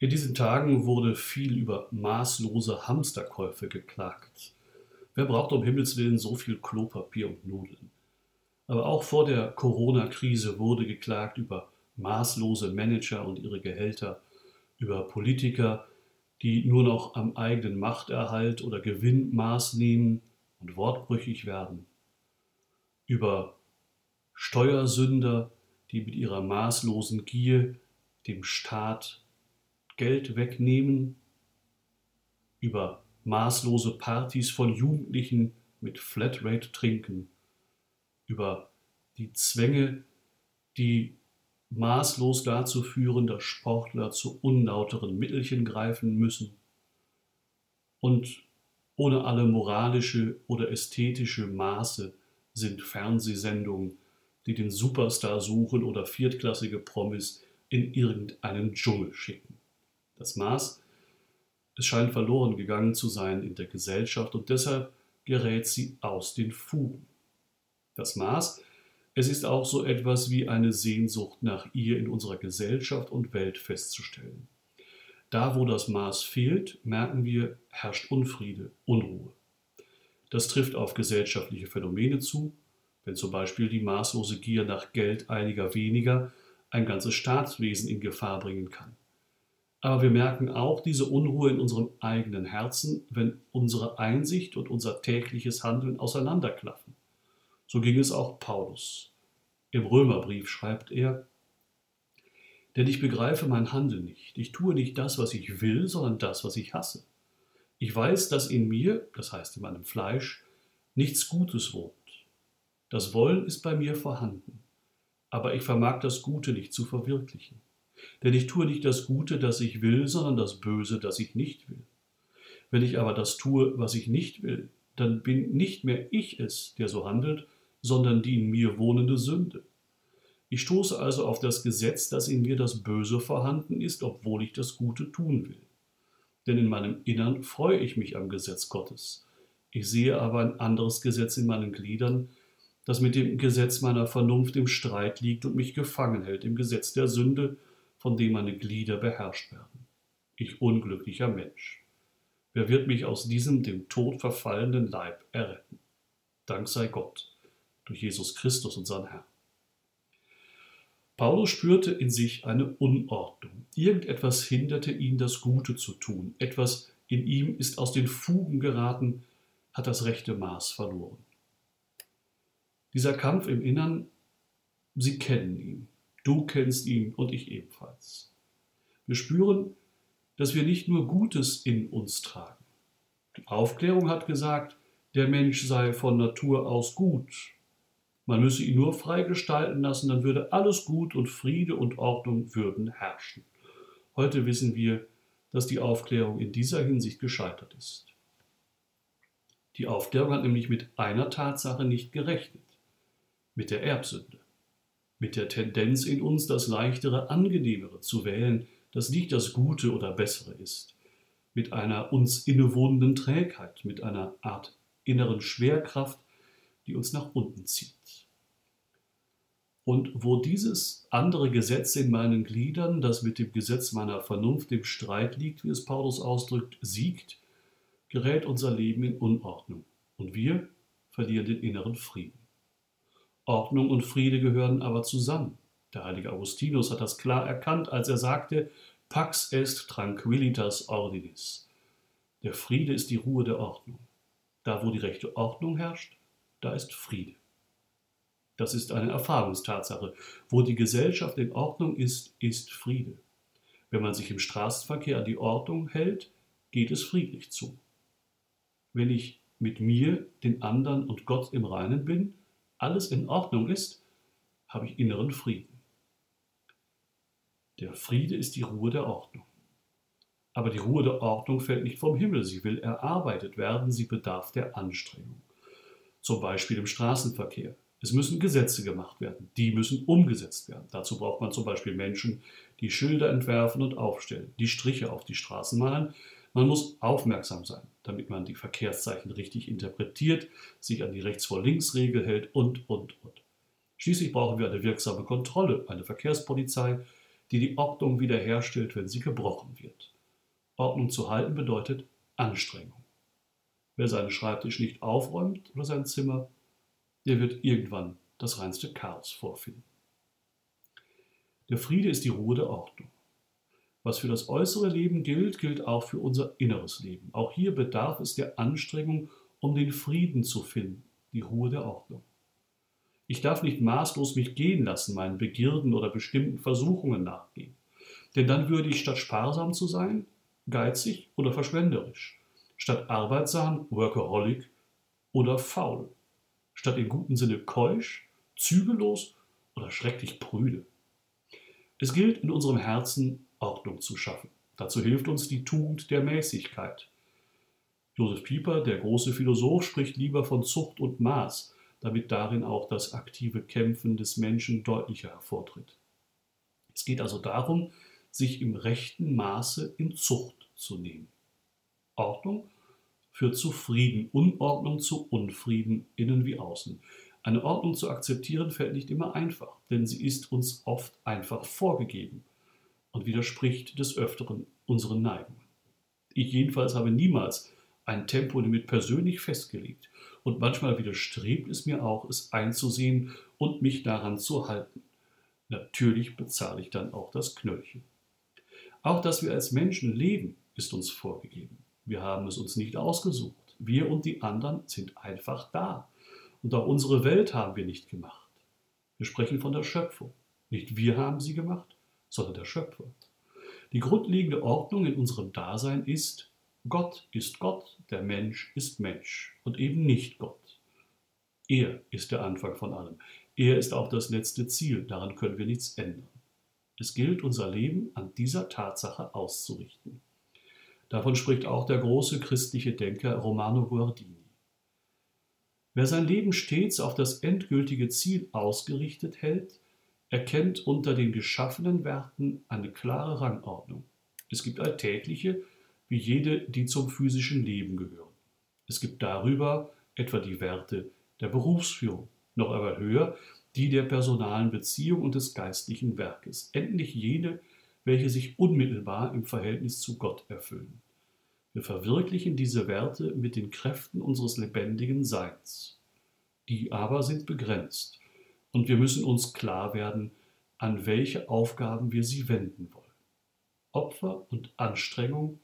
In diesen Tagen wurde viel über maßlose Hamsterkäufe geklagt. Wer braucht um Himmels willen so viel Klopapier und Nudeln? Aber auch vor der Corona-Krise wurde geklagt über maßlose Manager und ihre Gehälter, über Politiker, die nur noch am eigenen Machterhalt oder Gewinn Maß nehmen und wortbrüchig werden, über Steuersünder, die mit ihrer maßlosen Gier dem Staat Geld wegnehmen, über maßlose Partys von Jugendlichen mit Flatrate trinken, über die Zwänge, die maßlos dazu führen, dass Sportler zu unlauteren Mittelchen greifen müssen und ohne alle moralische oder ästhetische Maße sind Fernsehsendungen, die den Superstar suchen oder viertklassige Promis in irgendeinen Dschungel schicken. Das Maß, es scheint verloren gegangen zu sein in der Gesellschaft und deshalb gerät sie aus den Fugen. Das Maß, es ist auch so etwas wie eine Sehnsucht nach ihr in unserer Gesellschaft und Welt festzustellen. Da, wo das Maß fehlt, merken wir, herrscht Unfriede, Unruhe. Das trifft auf gesellschaftliche Phänomene zu, wenn zum Beispiel die maßlose Gier nach Geld einiger weniger ein ganzes Staatswesen in Gefahr bringen kann. Aber wir merken auch diese Unruhe in unserem eigenen Herzen, wenn unsere Einsicht und unser tägliches Handeln auseinanderklaffen. So ging es auch Paulus. Im Römerbrief schreibt er, denn ich begreife mein Handeln nicht. Ich tue nicht das, was ich will, sondern das, was ich hasse. Ich weiß, dass in mir, das heißt in meinem Fleisch, nichts Gutes wohnt. Das Wollen ist bei mir vorhanden, aber ich vermag das Gute nicht zu verwirklichen. Denn ich tue nicht das Gute, das ich will, sondern das Böse, das ich nicht will. Wenn ich aber das tue, was ich nicht will, dann bin nicht mehr ich es, der so handelt, sondern die in mir wohnende Sünde. Ich stoße also auf das Gesetz, dass in mir das Böse vorhanden ist, obwohl ich das Gute tun will. Denn in meinem Innern freue ich mich am Gesetz Gottes. Ich sehe aber ein anderes Gesetz in meinen Gliedern, das mit dem Gesetz meiner Vernunft im Streit liegt und mich gefangen hält im Gesetz der Sünde, von dem meine Glieder beherrscht werden. Ich unglücklicher Mensch. Wer wird mich aus diesem dem Tod verfallenen Leib erretten? Dank sei Gott durch Jesus Christus, unseren Herrn. Paulus spürte in sich eine Unordnung. Irgendetwas hinderte ihn, das Gute zu tun. Etwas in ihm ist aus den Fugen geraten, hat das rechte Maß verloren. Dieser Kampf im Innern, Sie kennen ihn. Du kennst ihn und ich ebenfalls. Wir spüren, dass wir nicht nur Gutes in uns tragen. Die Aufklärung hat gesagt, der Mensch sei von Natur aus gut, man müsse ihn nur frei gestalten lassen, dann würde alles gut und Friede und Ordnung würden herrschen. Heute wissen wir, dass die Aufklärung in dieser Hinsicht gescheitert ist. Die Aufklärung hat nämlich mit einer Tatsache nicht gerechnet, mit der Erbsünde, mit der Tendenz in uns, das Leichtere, Angenehmere zu wählen, das nicht das Gute oder Bessere ist, mit einer uns innewohnenden Trägheit, mit einer Art inneren Schwerkraft, die uns nach unten zieht. Und wo dieses andere Gesetz in meinen Gliedern, das mit dem Gesetz meiner Vernunft im Streit liegt, wie es Paulus ausdrückt, siegt, gerät unser Leben in Unordnung und wir verlieren den inneren Frieden. Ordnung und Friede gehören aber zusammen. Der heilige Augustinus hat das klar erkannt, als er sagte, Pax est tranquillitas ordinis. Der Friede ist die Ruhe der Ordnung. Da, wo die rechte Ordnung herrscht, da ist Friede. Das ist eine Erfahrungstatsache. Wo die Gesellschaft in Ordnung ist, ist Friede. Wenn man sich im Straßenverkehr an die Ordnung hält, geht es friedlich zu. Wenn ich mit mir, den anderen und Gott im Reinen bin, alles in Ordnung ist, habe ich inneren Frieden. Der Friede ist die Ruhe der Ordnung. Aber die Ruhe der Ordnung fällt nicht vom Himmel, sie will erarbeitet werden, sie bedarf der Anstrengung. Zum Beispiel im Straßenverkehr. Es müssen Gesetze gemacht werden. Die müssen umgesetzt werden. Dazu braucht man zum Beispiel Menschen, die Schilder entwerfen und aufstellen, die Striche auf die Straßen malen. Man muss aufmerksam sein, damit man die Verkehrszeichen richtig interpretiert, sich an die Rechts vor Links Regel hält und, und, und. Schließlich brauchen wir eine wirksame Kontrolle, eine Verkehrspolizei, die die Ordnung wiederherstellt, wenn sie gebrochen wird. Ordnung zu halten bedeutet Anstrengung. Wer seinen Schreibtisch nicht aufräumt oder sein Zimmer, der wird irgendwann das reinste Chaos vorfinden. Der Friede ist die Ruhe der Ordnung. Was für das äußere Leben gilt, gilt auch für unser inneres Leben. Auch hier bedarf es der Anstrengung, um den Frieden zu finden, die Ruhe der Ordnung. Ich darf nicht maßlos mich gehen lassen, meinen Begierden oder bestimmten Versuchungen nachgehen. Denn dann würde ich statt sparsam zu sein, geizig oder verschwenderisch, statt arbeitsam, workaholic oder faul, statt im guten Sinne keusch, zügellos oder schrecklich prüde. Es gilt in unserem Herzen Ordnung zu schaffen. Dazu hilft uns die Tugend der Mäßigkeit. Josef Pieper, der große Philosoph, spricht lieber von Zucht und Maß, damit darin auch das aktive Kämpfen des Menschen deutlicher hervortritt. Es geht also darum, sich im rechten Maße in Zucht zu nehmen. Ordnung führt zu Frieden, Unordnung zu Unfrieden, innen wie außen. Eine Ordnung zu akzeptieren fällt nicht immer einfach, denn sie ist uns oft einfach vorgegeben und widerspricht des Öfteren unseren Neigungen. Ich jedenfalls habe niemals ein Tempolimit persönlich festgelegt und manchmal widerstrebt es mir auch, es einzusehen und mich daran zu halten. Natürlich bezahle ich dann auch das Knöllchen. Auch dass wir als Menschen leben, ist uns vorgegeben. Wir haben es uns nicht ausgesucht. Wir und die anderen sind einfach da. Und auch unsere Welt haben wir nicht gemacht. Wir sprechen von der Schöpfung. Nicht wir haben sie gemacht, sondern der Schöpfer. Die grundlegende Ordnung in unserem Dasein ist, Gott ist Gott, der Mensch ist Mensch und eben nicht Gott. Er ist der Anfang von allem. Er ist auch das letzte Ziel, daran können wir nichts ändern. Es gilt, unser Leben an dieser Tatsache auszurichten. Davon spricht auch der große christliche Denker Romano Guardini. Wer sein Leben stets auf das endgültige Ziel ausgerichtet hält, erkennt unter den geschaffenen Werten eine klare Rangordnung. Es gibt alltägliche, wie jede, die zum physischen Leben gehören. Es gibt darüber etwa die Werte der Berufsführung, noch aber höher die der personalen Beziehung und des geistlichen Werkes, endlich jene, welche sich unmittelbar im Verhältnis zu Gott erfüllen. Wir verwirklichen diese Werte mit den Kräften unseres lebendigen Seins. Die aber sind begrenzt und wir müssen uns klar werden, an welche Aufgaben wir sie wenden wollen. Opfer und Anstrengung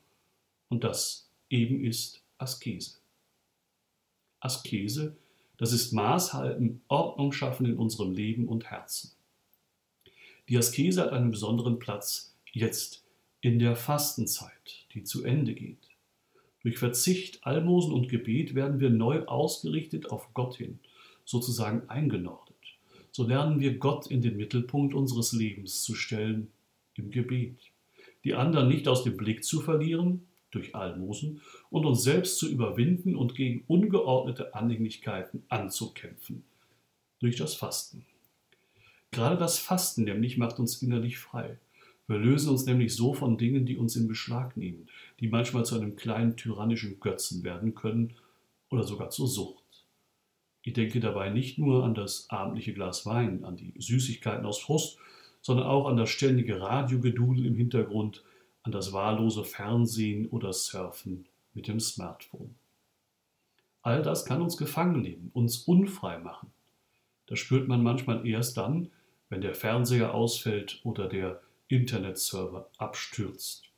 und das eben ist Askese. Askese, das ist Maßhalten, Ordnung schaffen in unserem Leben und Herzen. Die Askese hat einen besonderen Platz jetzt in der Fastenzeit, die zu Ende geht. Durch Verzicht, Almosen und Gebet werden wir neu ausgerichtet auf Gott hin, sozusagen eingenordet so lernen wir Gott in den Mittelpunkt unseres Lebens zu stellen im Gebet, die anderen nicht aus dem Blick zu verlieren durch Almosen und uns selbst zu überwinden und gegen ungeordnete Anhänglichkeiten anzukämpfen durch das Fasten. Gerade das Fasten nämlich macht uns innerlich frei. Wir lösen uns nämlich so von Dingen, die uns in Beschlag nehmen, die manchmal zu einem kleinen tyrannischen Götzen werden können oder sogar zur Sucht. Ich denke dabei nicht nur an das abendliche Glas Wein, an die Süßigkeiten aus Frust, sondern auch an das ständige Radiogedudel im Hintergrund, an das wahllose Fernsehen oder Surfen mit dem Smartphone. All das kann uns gefangen nehmen, uns unfrei machen. Das spürt man manchmal erst dann, wenn der Fernseher ausfällt oder der Internetserver abstürzt.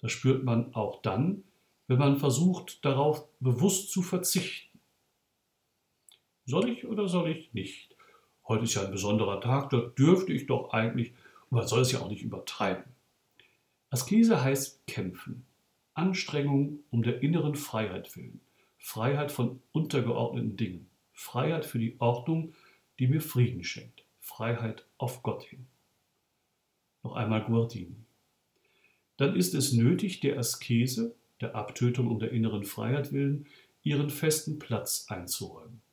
Das spürt man auch dann, wenn man versucht, darauf bewusst zu verzichten soll ich oder soll ich nicht? Heute ist ja ein besonderer Tag, da dürfte ich doch eigentlich, und man soll es ja auch nicht übertreiben. Askese heißt kämpfen, Anstrengung um der inneren Freiheit willen, Freiheit von untergeordneten Dingen, Freiheit für die Ordnung, die mir Frieden schenkt, Freiheit auf Gott hin. Noch einmal Guardini. Dann ist es nötig, der Askese, der Abtötung um der inneren Freiheit willen, ihren festen Platz einzuräumen.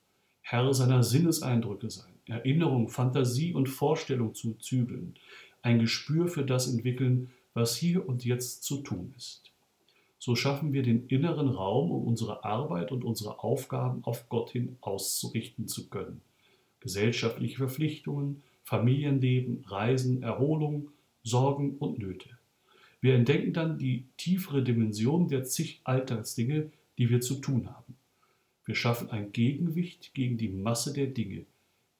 Herr seiner Sinneseindrücke sein, Erinnerung, Fantasie und Vorstellung zu zügeln, ein Gespür für das entwickeln, was hier und jetzt zu tun ist. So schaffen wir den inneren Raum, um unsere Arbeit und unsere Aufgaben auf Gott hin auszurichten zu können. Gesellschaftliche Verpflichtungen, Familienleben, Reisen, Erholung, Sorgen und Nöte. Wir entdecken dann die tiefere Dimension der zig Alltagsdinge, die wir zu tun haben. Wir schaffen ein Gegengewicht gegen die Masse der Dinge,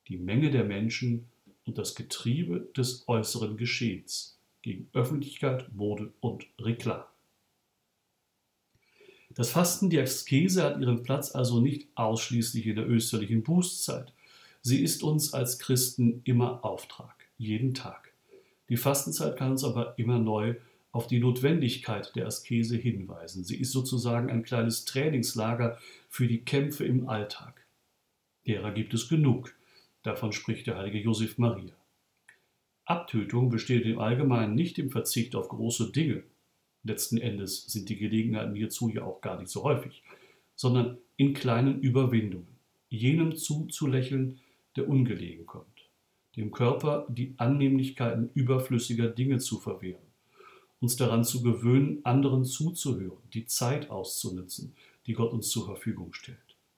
die Menge der Menschen und das Getriebe des äußeren Geschehens, gegen Öffentlichkeit, Mode und Reklam. Das Fasten, die Askese hat ihren Platz also nicht ausschließlich in der österlichen Bußzeit. Sie ist uns als Christen immer Auftrag, jeden Tag. Die Fastenzeit kann uns aber immer neu auf die Notwendigkeit der Askese hinweisen. Sie ist sozusagen ein kleines Trainingslager für die Kämpfe im Alltag. Derer gibt es genug. Davon spricht der heilige Josef Maria. Abtötung besteht im Allgemeinen nicht im Verzicht auf große Dinge. Letzten Endes sind die Gelegenheiten hierzu ja auch gar nicht so häufig, sondern in kleinen Überwindungen, jenem zuzulächeln, der ungelegen kommt, dem Körper die Annehmlichkeiten überflüssiger Dinge zu verwehren uns daran zu gewöhnen, anderen zuzuhören, die Zeit auszunutzen, die Gott uns zur Verfügung stellt.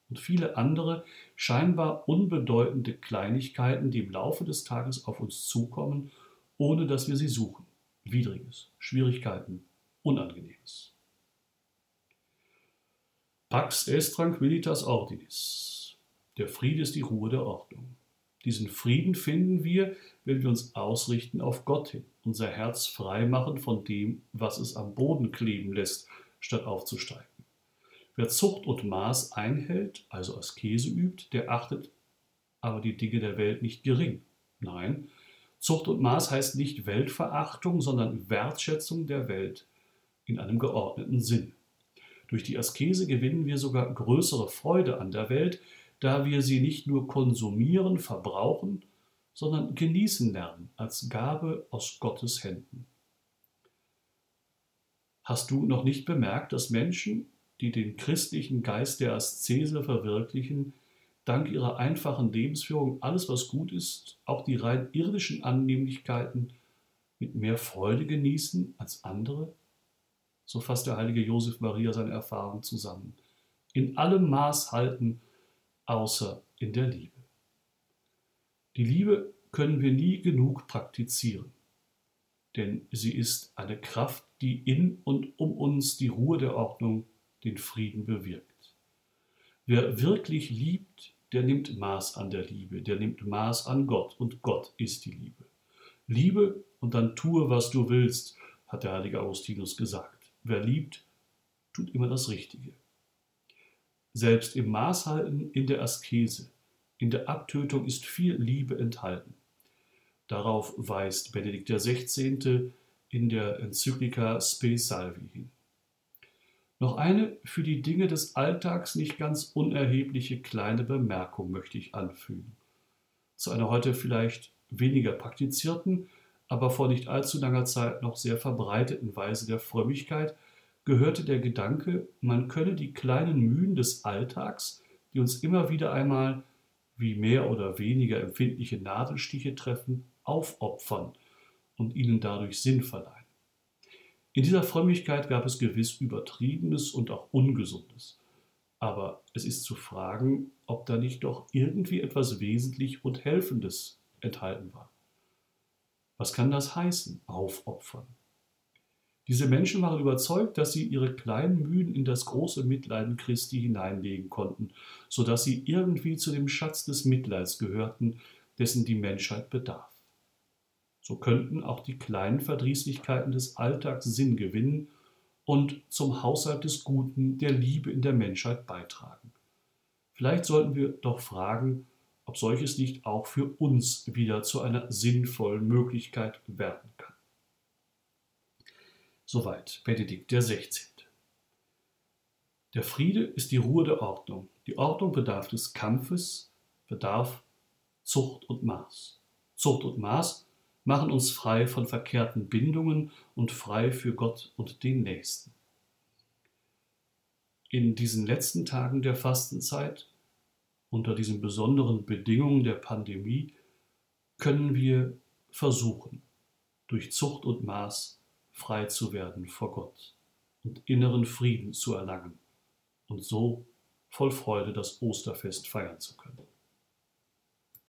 Und viele andere scheinbar unbedeutende Kleinigkeiten, die im Laufe des Tages auf uns zukommen, ohne dass wir sie suchen. Widriges, Schwierigkeiten, Unangenehmes. Pax est tranquillitas ordinis. Der Friede ist die Ruhe der Ordnung. Diesen Frieden finden wir, wenn wir uns ausrichten auf Gott hin, unser Herz frei machen von dem, was es am Boden kleben lässt, statt aufzusteigen. Wer Zucht und Maß einhält, also Askese übt, der achtet aber die Dinge der Welt nicht gering. Nein, Zucht und Maß heißt nicht Weltverachtung, sondern Wertschätzung der Welt in einem geordneten Sinn. Durch die Askese gewinnen wir sogar größere Freude an der Welt, da wir sie nicht nur konsumieren, verbrauchen, sondern genießen lernen als Gabe aus Gottes Händen. Hast du noch nicht bemerkt, dass Menschen, die den christlichen Geist der Aszese verwirklichen, dank ihrer einfachen Lebensführung alles, was gut ist, auch die rein irdischen Annehmlichkeiten, mit mehr Freude genießen als andere? So fasst der heilige Josef Maria seine Erfahrung zusammen. In allem Maß halten, außer in der Liebe. Die Liebe können wir nie genug praktizieren, denn sie ist eine Kraft, die in und um uns die Ruhe der Ordnung, den Frieden bewirkt. Wer wirklich liebt, der nimmt Maß an der Liebe, der nimmt Maß an Gott und Gott ist die Liebe. Liebe und dann tue, was du willst, hat der heilige Augustinus gesagt. Wer liebt, tut immer das Richtige. Selbst im Maßhalten in der Askese, in der Abtötung ist viel Liebe enthalten. Darauf weist Benedikt XVI. in der Enzyklika Spe Salvi hin. Noch eine für die Dinge des Alltags nicht ganz unerhebliche kleine Bemerkung möchte ich anfügen. Zu einer heute vielleicht weniger praktizierten, aber vor nicht allzu langer Zeit noch sehr verbreiteten Weise der Frömmigkeit gehörte der Gedanke, man könne die kleinen Mühen des Alltags, die uns immer wieder einmal wie mehr oder weniger empfindliche Nadelstiche treffen, aufopfern und ihnen dadurch Sinn verleihen. In dieser Frömmigkeit gab es gewiss Übertriebenes und auch Ungesundes. Aber es ist zu fragen, ob da nicht doch irgendwie etwas Wesentlich und Helfendes enthalten war. Was kann das heißen, aufopfern? Diese Menschen waren überzeugt, dass sie ihre kleinen Mühen in das große Mitleiden Christi hineinlegen konnten, so dass sie irgendwie zu dem Schatz des Mitleids gehörten, dessen die Menschheit bedarf. So könnten auch die kleinen Verdrießlichkeiten des Alltags Sinn gewinnen und zum Haushalt des Guten, der Liebe in der Menschheit beitragen. Vielleicht sollten wir doch fragen, ob solches nicht auch für uns wieder zu einer sinnvollen Möglichkeit werden kann. Soweit Benedikt 16. Der Friede ist die Ruhe der Ordnung. Die Ordnung bedarf des Kampfes, bedarf Zucht und Maß. Zucht und Maß machen uns frei von verkehrten Bindungen und frei für Gott und den Nächsten. In diesen letzten Tagen der Fastenzeit, unter diesen besonderen Bedingungen der Pandemie, können wir versuchen, durch Zucht und Maß frei zu werden vor Gott und inneren Frieden zu erlangen und so voll Freude das Osterfest feiern zu können.